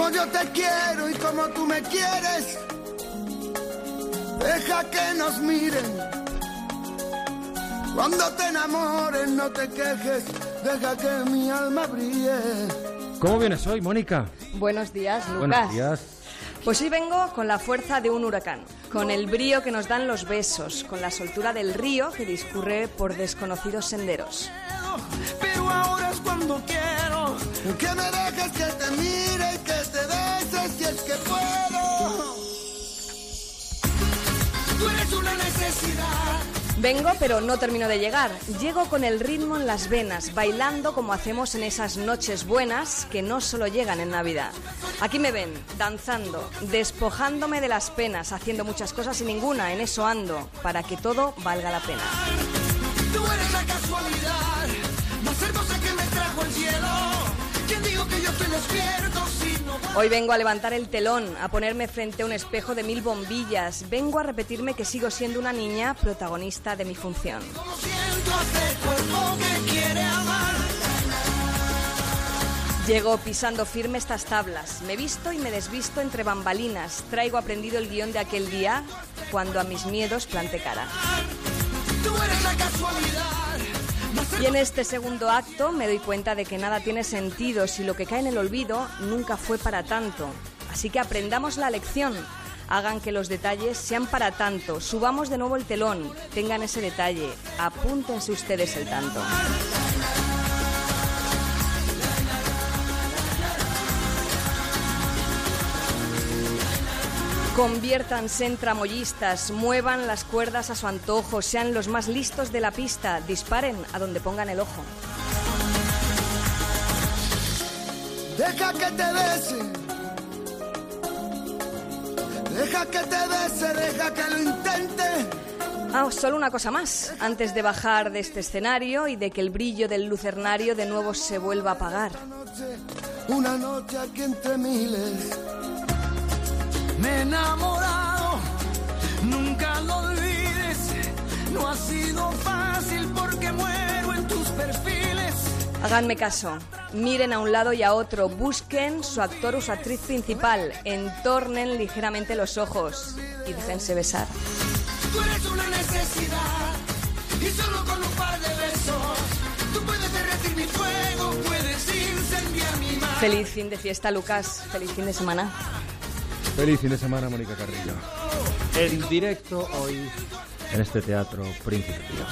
como yo te quiero y como tú me quieres. Deja que nos miren. Cuando te enamores no te quejes, deja que mi alma brille. ¿Cómo vienes hoy, Mónica? Buenos días, Lucas. Buenos días. Pues hoy vengo con la fuerza de un huracán, con el brío que nos dan los besos, con la soltura del río que discurre por desconocidos senderos. Pero ahora es cuando quiero que me dejes que Vengo, pero no termino de llegar. Llego con el ritmo en las venas, bailando como hacemos en esas noches buenas que no solo llegan en Navidad. Aquí me ven, danzando, despojándome de las penas, haciendo muchas cosas y ninguna, en eso ando, para que todo valga la pena. Tú eres la casualidad Hoy vengo a levantar el telón, a ponerme frente a un espejo de mil bombillas. Vengo a repetirme que sigo siendo una niña protagonista de mi función. Llego pisando firme estas tablas. Me visto y me desvisto entre bambalinas. Traigo aprendido el guion de aquel día cuando a mis miedos planté cara. Tú eres la casualidad Y en este segundo acto me doy cuenta de que nada tiene sentido si lo que cae en el olvido nunca fue para tanto. Así que aprendamos la lección. Hagan que los detalles sean para tanto. Subamos de nuevo el telón. Tengan ese detalle. Apúntense ustedes el tanto. Conviértanse en tramoyistas, muevan las cuerdas a su antojo, sean los más listos de la pista, disparen a donde pongan el ojo. Deja que te bese. Deja que te bese, deja que lo intente. Ah, solo una cosa más, antes de bajar de este escenario y de que el brillo del lucernario de nuevo se vuelva a apagar. Noche, una noche aquí entre miles. Me he enamorado, nunca lo olvides. No ha sido fácil porque muero en tus perfiles. Háganme caso, miren a un lado y a otro, busquen su actor o su actriz principal, entornen ligeramente los ojos y déjense besar. Tú eres una necesidad y solo con un par de besos tú puedes derretir mi fuego, puedes incendiar mi mar. Feliz fin de fiesta, Lucas. Feliz fin de semana. Feliz fin de semana, Mónica Carrillo. En directo hoy en este teatro Príncipe Pío.